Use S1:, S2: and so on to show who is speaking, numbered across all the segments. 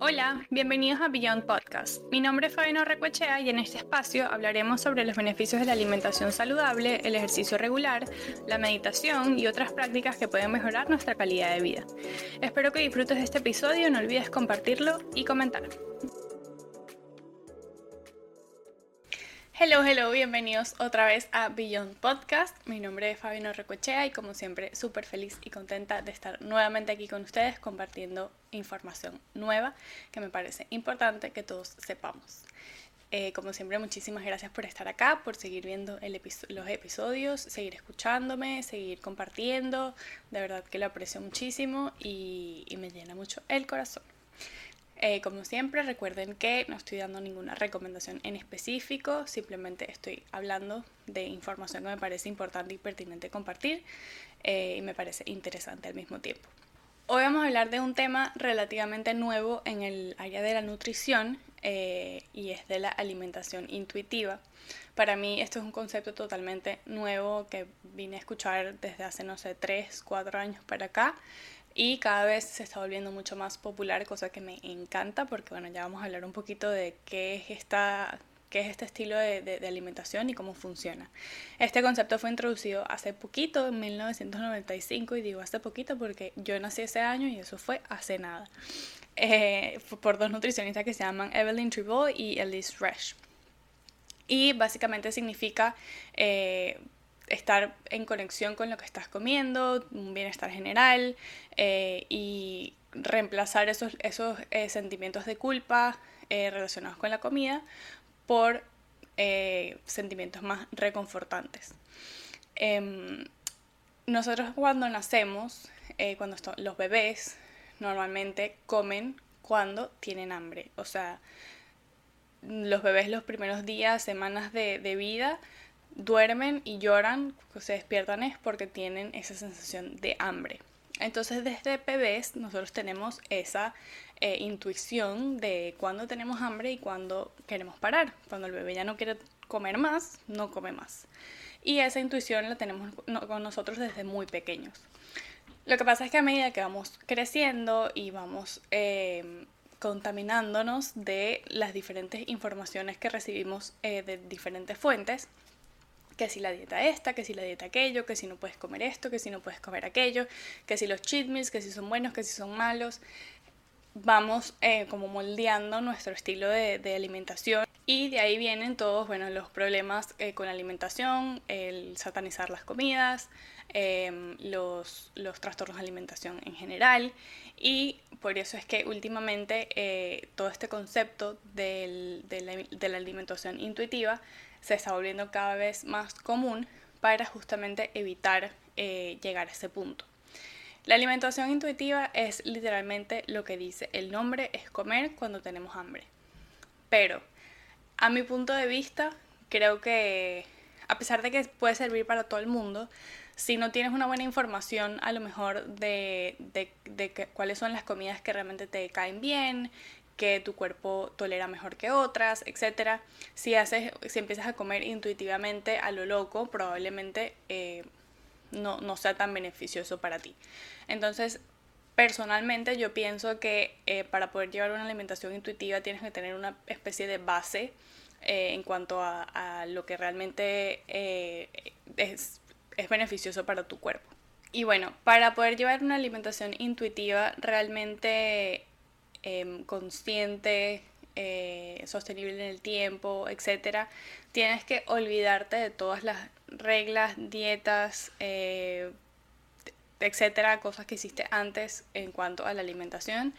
S1: Hola, bienvenidos a Beyond Podcast. Mi nombre es Fabiano Recuechea y en este espacio hablaremos sobre los beneficios de la alimentación saludable, el ejercicio regular, la meditación y otras prácticas que pueden mejorar nuestra calidad de vida. Espero que disfrutes de este episodio, no olvides compartirlo y comentar. Hello, hello, bienvenidos otra vez a Beyond Podcast. Mi nombre es Fabiano Recochea y como siempre súper feliz y contenta de estar nuevamente aquí con ustedes compartiendo información nueva que me parece importante que todos sepamos. Eh, como siempre, muchísimas gracias por estar acá, por seguir viendo los episodios, seguir escuchándome, seguir compartiendo. De verdad que lo aprecio muchísimo y me llena mucho el corazón. Eh, como siempre, recuerden que no estoy dando ninguna recomendación en específico, simplemente estoy hablando de información que me parece importante y pertinente compartir eh, y me parece interesante al mismo tiempo. Hoy vamos a hablar de un tema relativamente nuevo en el área de la nutrición eh, y es de la alimentación intuitiva. Para mí esto es un concepto totalmente nuevo que vine a escuchar desde hace, no sé, 3, 4 años para acá y cada vez se está volviendo mucho más popular, cosa que me encanta porque bueno, ya vamos a hablar un poquito de qué es esta qué es este estilo de, de, alimentación y cómo funciona. Este concepto fue introducido hace poquito, en 1995, y digo hace poquito porque yo nací ese año y eso fue hace nada, eh, por dos nutricionistas que se llaman Evelyn Tribot y Elise Resch. Y básicamente significa eh, estar en conexión con lo que estás comiendo, un bienestar general eh, y reemplazar esos, esos eh, sentimientos de culpa eh, relacionados con la comida por sentimientos más reconfortantes. Em, nosotros cuando nacemos, cuando los bebés normalmente comen cuando tienen hambre, o sea, los bebés los primeros días, semanas de, de vida, duermen y lloran, se despiertan es porque tienen esa sensación de hambre. Entonces desde bebés nosotros tenemos esa eh, intuición de cuándo tenemos hambre y cuándo queremos parar. Cuando el bebé ya no quiere comer más, no come más. Y esa intuición la tenemos con nosotros desde muy pequeños. Lo que pasa es que a medida que vamos creciendo y vamos eh, contaminándonos de las diferentes informaciones que recibimos eh, de diferentes fuentes, que si la dieta esta, que si la dieta aquello, que si no puedes comer esto, que si no puedes comer aquello, que si los cheat meals, que si son buenos, que si son malos. Vamos eh, como moldeando nuestro estilo de, alimentación y de ahí vienen todos bueno, los problemas eh, con la alimentación, el satanizar las comidas, em, los, trastornos de alimentación en general y por eso es que últimamente eh, todo este concepto de la alimentación intuitiva se está volviendo cada vez más común para justamente evitar eh, llegar a ese punto. La alimentación intuitiva es literalmente lo que dice el nombre, es comer cuando tenemos hambre. Pero, a mi punto de vista, creo que a pesar de que puede servir para todo el mundo, si no tienes una buena información a lo mejor de, de, cuáles son las comidas que realmente te caen bien, que tu cuerpo tolera mejor que otras, etc. Si, haces, si empiezas a comer intuitivamente a lo loco, probablemente eh, no, no, sea tan beneficioso para ti. Entonces, personalmente yo pienso que eh, para poder llevar una alimentación intuitiva tienes que tener una especie de base eh, en cuanto a, a, lo que realmente es, es beneficioso para tu cuerpo. Y bueno, para poder llevar una alimentación intuitiva realmente Em, consciente, eh, sostenible en el tiempo, etc., tienes que olvidarte de todas las reglas, dietas, eh, etcétera, cosas que hiciste antes en cuanto a la alimentación,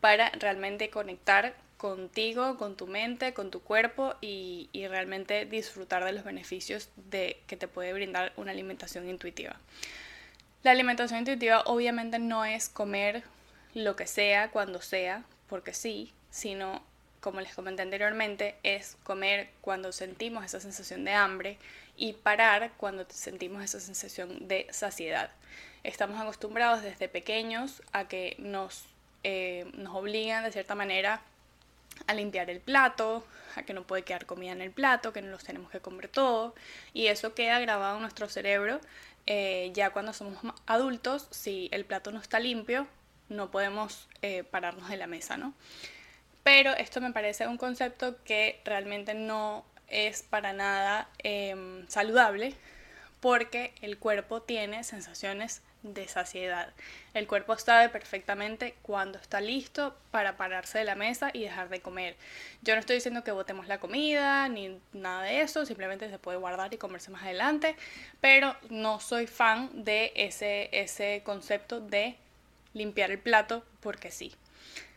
S1: para realmente conectar contigo, con tu mente, con tu cuerpo y, y, realmente disfrutar de los beneficios de, que te puede brindar una alimentación intuitiva. La alimentación intuitiva obviamente no es comer lo que sea, cuando sea, porque sí, sino, como les comenté anteriormente, es comer cuando sentimos esa sensación de hambre y parar cuando sentimos esa sensación de saciedad. Estamos acostumbrados desde pequeños a que nos, eh, nos obligan de cierta manera a limpiar el plato, a que no puede quedar comida en el plato, que no los tenemos que comer todo, y eso queda grabado en nuestro cerebro. Eh, ya cuando somos adultos, si el plato no está limpio, no podemos eh, pararnos de la mesa, ¿no? Pero esto me parece un concepto que realmente no es para nada em, saludable porque el cuerpo tiene sensaciones de saciedad. El cuerpo sabe perfectamente cuando está listo para pararse de la mesa y dejar de comer. Yo no estoy diciendo que botemos la comida ni nada de eso, simplemente se puede guardar y comerse más adelante, pero no soy fan de ese, ese concepto de limpiar el plato porque sí.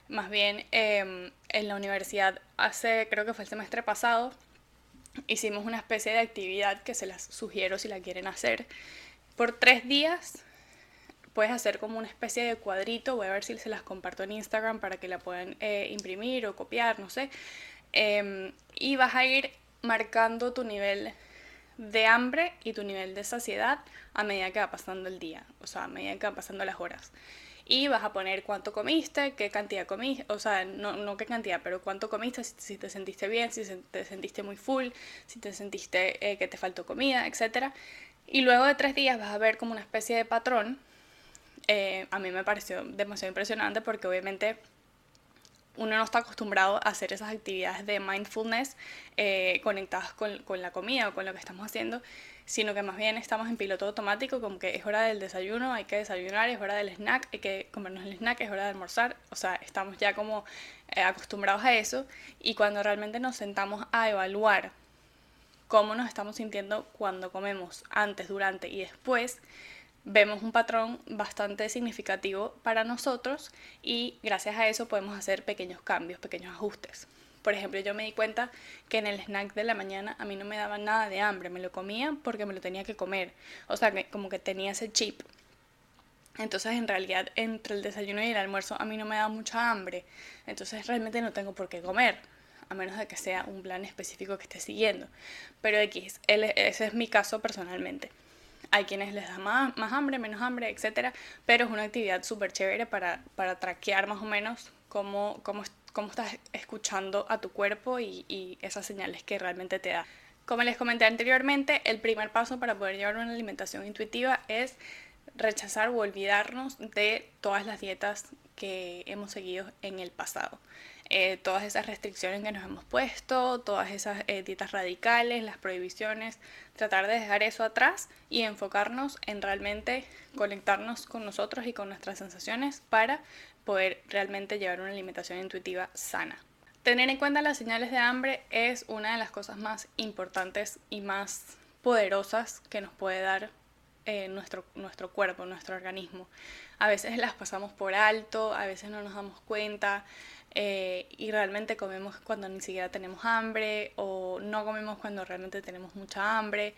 S1: Más bien em, en la universidad hace, creo que fue el semestre pasado, hicimos una especie de actividad que se las sugiero si la quieren hacer. Por tres días puedes hacer como una especie de cuadrito, voy a ver si se las comparto en Instagram para que la puedan eh, imprimir o copiar, no sé. Em, y vas a ir marcando tu nivel de hambre y tu nivel de saciedad a medida que va pasando el día, o sea, a medida que van pasando las horas. Y vas a poner cuánto comiste, qué cantidad comiste, o sea, no, no qué cantidad, pero cuánto comiste, si, te sentiste bien, si te sentiste muy full, si te sentiste eh, que te faltó comida, etc. Y luego de tres días vas a ver como una especie de patrón eh, a mí me pareció demasiado impresionante porque obviamente uno no está acostumbrado a hacer esas actividades de mindfulness eh, conectadas con, con, la comida o con lo que estamos haciendo, sino que más bien estamos en piloto automático, como que es hora del desayuno, hay que desayunar, es hora del snack, hay que comernos el snack, es hora de almorzar, o sea, estamos ya como eh, acostumbrados a eso. Y cuando realmente nos sentamos a evaluar cómo nos estamos sintiendo cuando comemos antes, durante y después, vemos un patrón bastante significativo para nosotros y gracias a eso podemos hacer pequeños cambios, pequeños ajustes. Por ejemplo, yo me di cuenta que en el snack de la mañana a mí no me daba nada de hambre, me lo comía porque me lo tenía que comer. O sea, que como que tenía ese chip. Entonces, en realidad, entre el desayuno y el almuerzo a mí no me da mucha hambre. Entonces, realmente no tengo por qué comer, a menos de que sea un plan específico que esté siguiendo. Pero X, ese es mi caso personalmente. Hay quienes les da más, más hambre, menos hambre, etc. Pero es una actividad súper chévere para, para traquear más o menos cómo, cómo, cómo estás escuchando a tu cuerpo y, y esas señales que realmente te da. Como les comenté anteriormente, el primer paso para poder llevar una alimentación intuitiva es rechazar o olvidarnos de todas las dietas que hemos seguido en el pasado. Eh, todas esas restricciones que nos hemos puesto, todas esas eh, dietas radicales, las prohibiciones, tratar de dejar eso atrás y enfocarnos en realmente conectarnos con nosotros y con nuestras sensaciones para poder realmente llevar una alimentación intuitiva sana. Tener en cuenta las señales de hambre es una de las cosas más importantes y más poderosas que nos puede dar eh, nuestro, nuestro cuerpo, nuestro organismo. A veces las pasamos por alto, a veces no nos damos cuenta, eh, y realmente comemos cuando ni siquiera tenemos hambre o no comemos cuando realmente tenemos mucha hambre.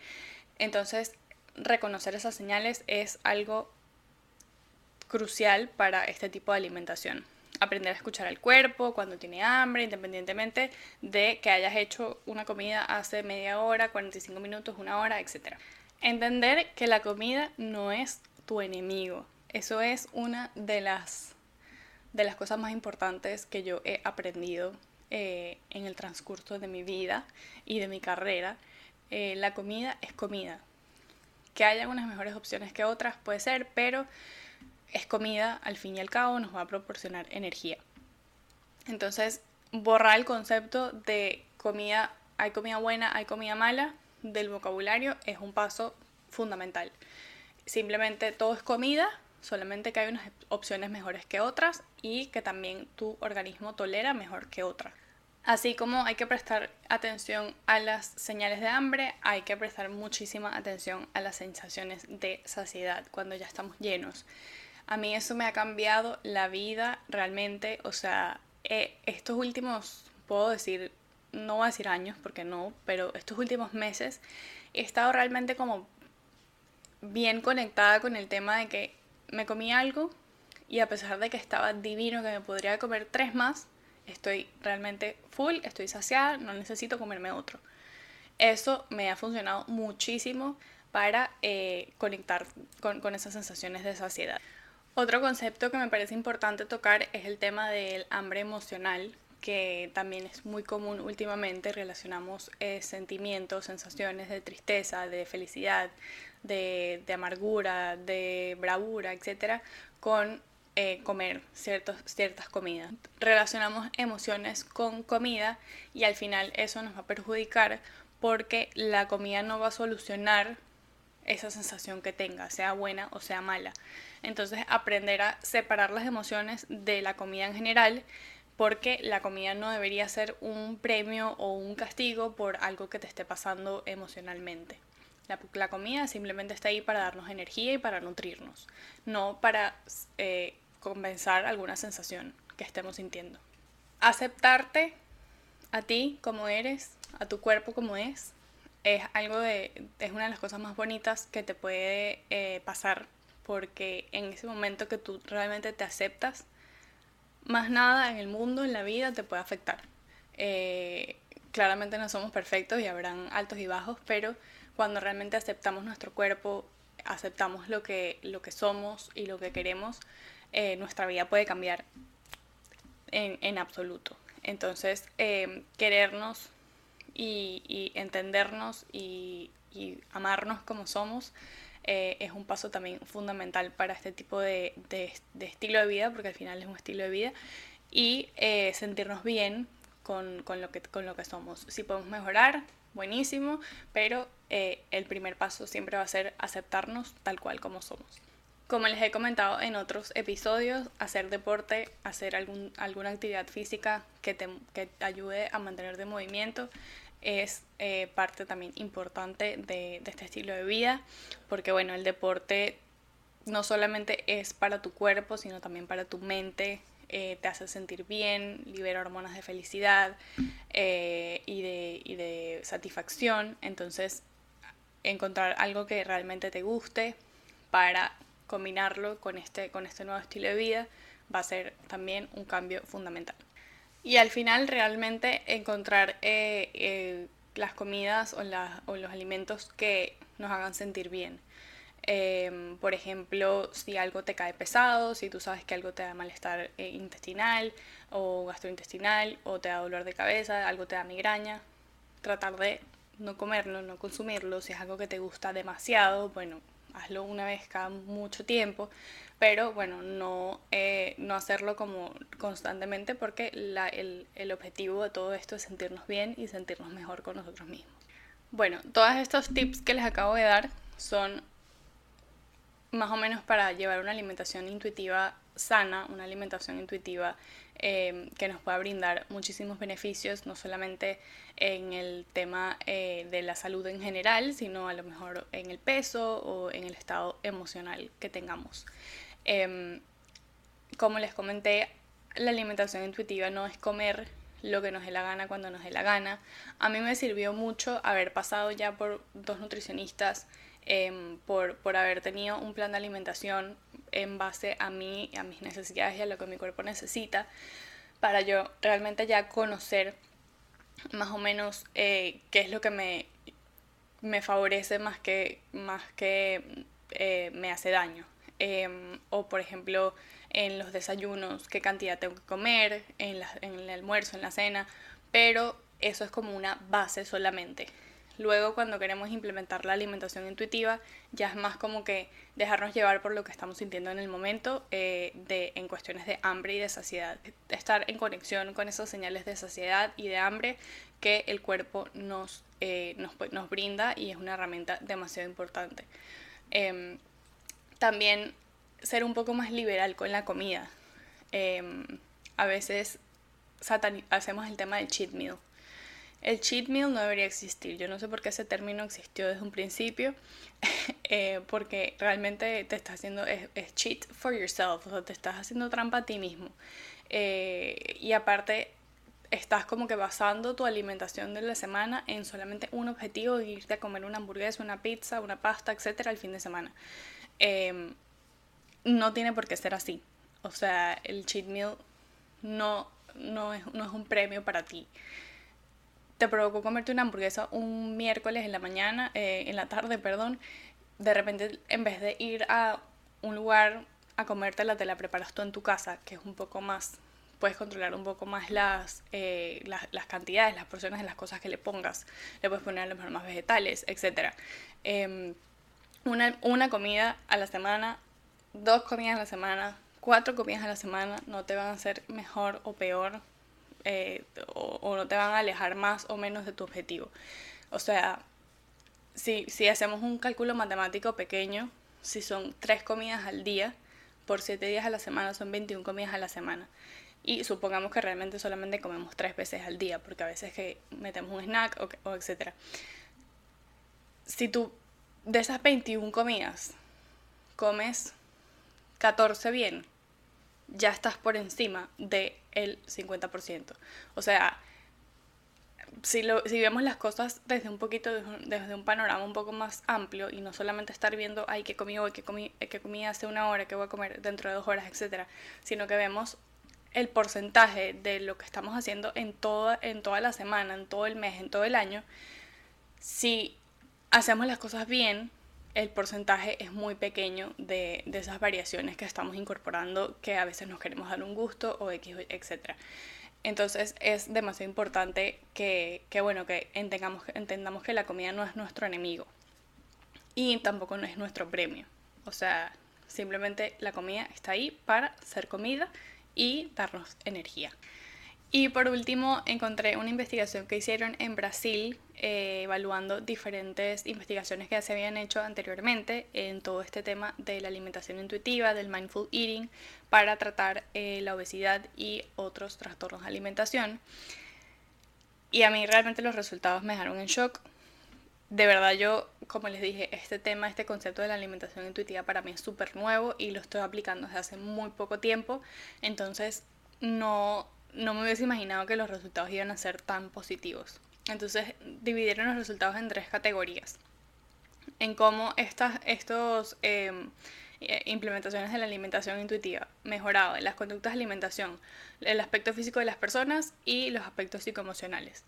S1: Entonces, reconocer esas señales es algo crucial para este tipo de alimentación. Aprender a escuchar al cuerpo cuando tiene hambre, independientemente de que hayas hecho una comida hace media hora, 45 minutos, una hora, etc. Entender que la comida no es tu enemigo. Eso es una de las de las cosas más importantes que yo he aprendido eh, en el transcurso de mi vida y de mi carrera. Eh, la comida es comida. Que haya unas mejores opciones que otras puede ser, pero es comida, al fin y al cabo nos va a proporcionar energía. Entonces, borrar el concepto de comida, hay comida buena, hay comida mala del vocabulario es un paso fundamental. Simplemente todo es comida, solamente que hay unas opciones mejores que otras y que también tu organismo tolera mejor que otras. Así como hay que prestar atención a las señales de hambre, hay que prestar muchísima atención a las sensaciones de saciedad cuando ya estamos llenos. A mí eso me ha cambiado la vida realmente, o sea, eh, estos últimos, puedo decir, no voy a decir años porque no, pero estos últimos meses he estado realmente como bien conectada con el tema de que me comí algo y a pesar de que estaba divino, que me podría comer tres más, estoy realmente full, estoy saciada, no necesito comerme otro. Eso me ha funcionado muchísimo para eh, conectar con, con esas sensaciones de saciedad. Otro concepto que me parece importante tocar es el tema del hambre emocional, que también es muy común últimamente. Relacionamos eh, sentimientos, sensaciones de tristeza, de felicidad, de, amargura, de bravura, etcétera, con eh, comer ciertas comidas. Relacionamos emociones con comida y al final eso nos va a perjudicar porque la comida no va a solucionar esa sensación que tenga, sea buena o sea mala. Entonces aprender a separar las emociones de la comida en general porque la comida no debería ser un premio o un castigo por algo que te esté pasando emocionalmente. La, comida simplemente está ahí para darnos energía y para nutrirnos, no para eh, compensar alguna sensación que estemos sintiendo. Aceptarte a ti como eres, a tu cuerpo como es, es algo de, es una de las cosas más bonitas que te puede eh, pasar porque en ese momento que tú realmente te aceptas, más nada en el mundo, en la vida, te puede afectar. Eh, claramente no somos perfectos y habrán altos y bajos, pero cuando realmente aceptamos nuestro cuerpo, aceptamos lo que, lo que somos y lo que queremos, eh, nuestra vida puede cambiar en, absoluto. Entonces, eh, querernos y, entendernos y, amarnos como somos eh, es un paso también fundamental para este tipo de, estilo de vida, porque al final es un estilo de vida, y sentirnos bien con, lo que, con lo que somos. Si podemos mejorar, buenísimo, pero eh, el primer paso siempre va a ser aceptarnos tal cual como somos. Como les he comentado en otros episodios, hacer deporte, hacer alguna actividad física que te, que ayude a mantener de movimiento es eh, parte también importante de, de este estilo de vida, porque bueno, el deporte no solamente es para tu cuerpo, sino también para tu mente, eh, te hace sentir bien, libera hormonas de felicidad eh, y, de, satisfacción. Entonces, encontrar algo que realmente te guste para combinarlo con este, con este nuevo estilo de vida va a ser también un cambio fundamental. Y al final, realmente encontrar eh, las comidas o los alimentos que nos hagan sentir bien. Em, por ejemplo, si algo te cae pesado, si tú sabes que algo te da malestar eh, intestinal o gastrointestinal o te da dolor de cabeza, algo te da migraña, tratar de no comerlo, no consumirlo. Si es algo que te gusta demasiado, bueno, hazlo una vez cada mucho tiempo, pero bueno, no, eh, no hacerlo como constantemente porque el, el objetivo de todo esto es sentirnos bien y sentirnos mejor con nosotros mismos. Bueno, todos estos tips que les acabo de dar son más o menos para llevar una alimentación intuitiva sana, una alimentación intuitiva eh, que nos pueda brindar muchísimos beneficios, no solamente en el tema eh, de la salud en general, sino a lo mejor en el peso o en el estado emocional que tengamos. Em, como les comenté, la alimentación intuitiva no es comer lo que nos dé la gana cuando nos dé la gana. A mí me sirvió mucho haber pasado ya por dos nutricionistas Em, por, por, haber tenido un plan de alimentación en base a mí, a mis necesidades y a lo que mi cuerpo necesita, para yo realmente ya conocer más o menos eh, qué es lo que me, me favorece más que, más que eh, me hace daño. Em, o por ejemplo en los desayunos, qué cantidad tengo que comer, en, en el almuerzo, en la cena, pero eso es como una base solamente. Luego cuando queremos implementar la alimentación intuitiva, ya es más como que dejarnos llevar por lo que estamos sintiendo en el momento eh, de, en cuestiones de hambre y de saciedad. Estar en conexión con esas señales de saciedad y de hambre que el cuerpo nos, eh, nos, brinda y es una herramienta demasiado importante. Em, también ser un poco más liberal con la comida. Em, a veces hacemos el tema del cheat meal el cheat meal no debería existir. Yo no sé por qué ese término existió desde un principio, eh, porque realmente te estás haciendo, es, cheat for yourself, o sea, te estás haciendo trampa a ti mismo. Eh, y aparte, estás como que basando tu alimentación de la semana en solamente un objetivo, irte a comer una hamburguesa, una pizza, una pasta, etcétera, el fin de semana. Em, no tiene por qué ser así. O sea, el cheat meal no, no, es, no es un premio para ti te provocó comerte una hamburguesa un miércoles en la mañana, eh, en la tarde, perdón, de repente en vez de ir a un lugar a comértela, te la preparas tú en tu casa, que es un poco más, puedes controlar un poco más las, eh, las, cantidades, las porciones de las cosas que le pongas. Le puedes poner a lo más vegetales, etc. Em, una, una comida a la semana, dos comidas a la semana, cuatro comidas a la semana no te van a hacer mejor o peor eh, o, no te van a alejar más o menos de tu objetivo. O sea, si, si hacemos un cálculo matemático pequeño, si son tres comidas al día, por siete días a la semana son 21 comidas a la semana. Y supongamos que realmente solamente comemos tres veces al día, porque a veces que metemos un snack o, o etcétera. Si tú de esas 21 comidas comes 14 bien, ya estás por encima del el 50%. O sea, si, lo, si vemos las cosas desde un poquito, desde un panorama un poco más amplio y no solamente estar viendo, ay, qué comí hoy, qué comí, qué comí hace una hora, qué voy a comer dentro de dos horas, etcétera, sino que vemos el porcentaje de lo que estamos haciendo en toda, en toda la semana, en todo el mes, en todo el año, si hacemos las cosas bien, el porcentaje es muy pequeño de, de, esas variaciones que estamos incorporando que a veces nos queremos dar un gusto o X, etc. Entonces es demasiado importante que, que, bueno, que entendamos, entendamos que la comida no es nuestro enemigo y tampoco no es nuestro premio. O sea, simplemente la comida está ahí para ser comida y darnos energía. Y por último, encontré una investigación que hicieron en Brasil, eh, evaluando diferentes investigaciones que se habían hecho anteriormente en todo este tema de la alimentación intuitiva, del mindful eating, para tratar eh, la obesidad y otros trastornos de alimentación. Y a mí realmente los resultados me dejaron en shock. De verdad yo, como les dije, este tema, este concepto de la alimentación intuitiva para mí es súper nuevo y lo estoy aplicando desde hace muy poco tiempo. Entonces no no me hubiese imaginado que los resultados iban a ser tan positivos. Entonces dividieron los resultados en tres categorías. En cómo estas estos, em, eh, implementaciones de la alimentación intuitiva mejorado las conductas de alimentación, el aspecto físico de las personas y los aspectos psicoemocionales.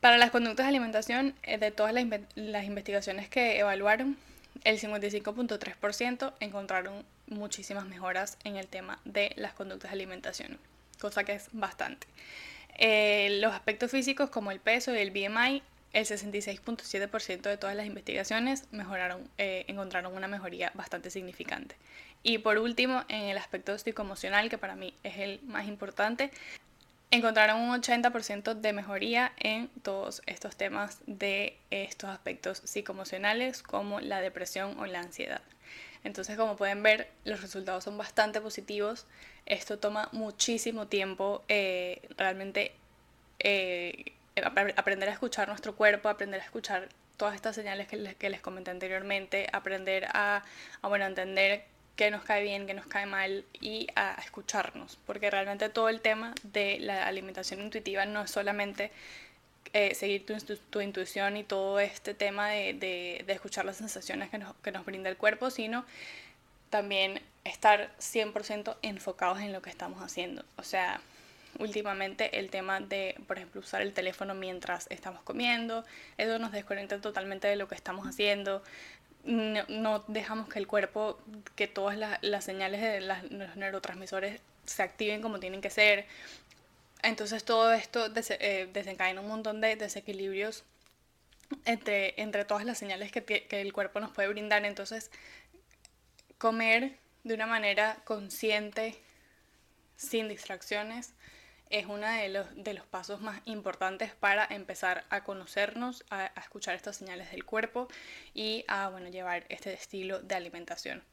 S1: Para las conductas de alimentación, eh, de todas las, las investigaciones que evaluaron, el 55.3% encontraron muchísimas mejoras en el tema de las conductas de alimentación cosa que es bastante. Eh, los aspectos físicos como el peso y el BMI, el 66.7% de todas las investigaciones mejoraron, eh, encontraron una mejoría bastante significante. Y por último, en el aspecto psicoemocional, que para mí es el más importante, encontraron un 80% de mejoría en todos estos temas de estos aspectos psicoemocionales como la depresión o la ansiedad. Entonces, como pueden ver, los resultados son bastante positivos. Esto toma muchísimo tiempo, eh, realmente eh, aprender a escuchar nuestro cuerpo, aprender a escuchar todas estas señales que les, que les comenté anteriormente, aprender a, bueno, entender qué nos cae bien, qué nos cae mal y a escucharnos, porque realmente todo el tema de la alimentación intuitiva no es solamente eh, seguir tu, tu, intuición y todo este tema de, de, de escuchar las sensaciones que nos, que nos, brinda el cuerpo, sino también estar 100% enfocados en lo que estamos haciendo. O sea, últimamente el tema de, por ejemplo, usar el teléfono mientras estamos comiendo, eso nos desconecta totalmente de lo que estamos haciendo. No, no dejamos que el cuerpo, que todas las, las señales de los neurotransmisores se activen como tienen que ser. Entonces todo esto eh, desencadena un montón de desequilibrios entre, entre todas las señales que, que, el cuerpo nos puede brindar. Entonces, comer de una manera consciente, sin distracciones, es uno de los, de los pasos más importantes para empezar a conocernos, a, a, escuchar estas señales del cuerpo y a bueno, llevar este estilo de alimentación.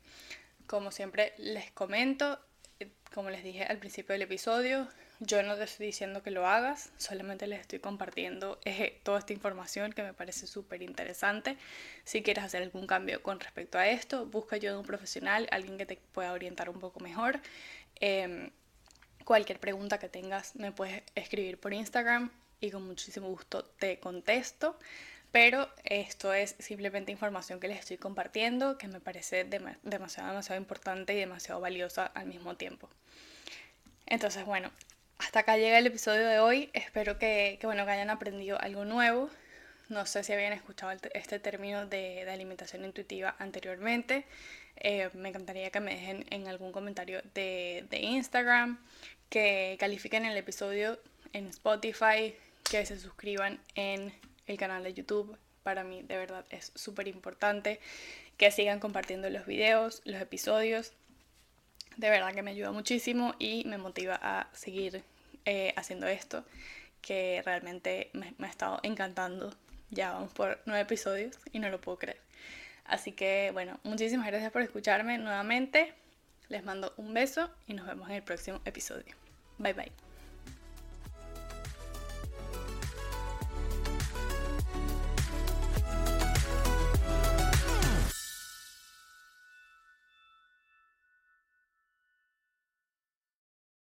S1: Como siempre les comento, eh, como les dije al principio del episodio, yo no te estoy diciendo que lo hagas, solamente les estoy compartiendo eh, toda esta información que me parece súper interesante. Si quieres hacer algún cambio con respecto a esto, busca ayuda de un profesional, alguien que te pueda orientar un poco mejor. Em, cualquier pregunta que tengas me puedes escribir por Instagram y con muchísimo gusto te contesto. Pero esto es simplemente información que les estoy compartiendo que me parece demasiado, demasiado importante y demasiado valiosa al mismo tiempo. Entonces, bueno, hasta acá llega el episodio de hoy. Espero que, bueno, hayan aprendido algo nuevo. No sé si habían escuchado este término de, de alimentación intuitiva anteriormente. Eh, me encantaría que me dejen en algún comentario de, de Instagram, que califiquen el episodio en Spotify, que se suscriban en el canal de YouTube. Para mí de verdad es súper importante que sigan compartiendo los videos, los episodios de verdad que me ayuda muchísimo y me motiva a seguir eh, haciendo esto, que realmente me, me ha estado encantando. Ya vamos por nueve episodios y no lo puedo creer. Así que bueno, muchísimas gracias por escucharme nuevamente. Les mando un beso y nos vemos en el próximo episodio. Bye bye.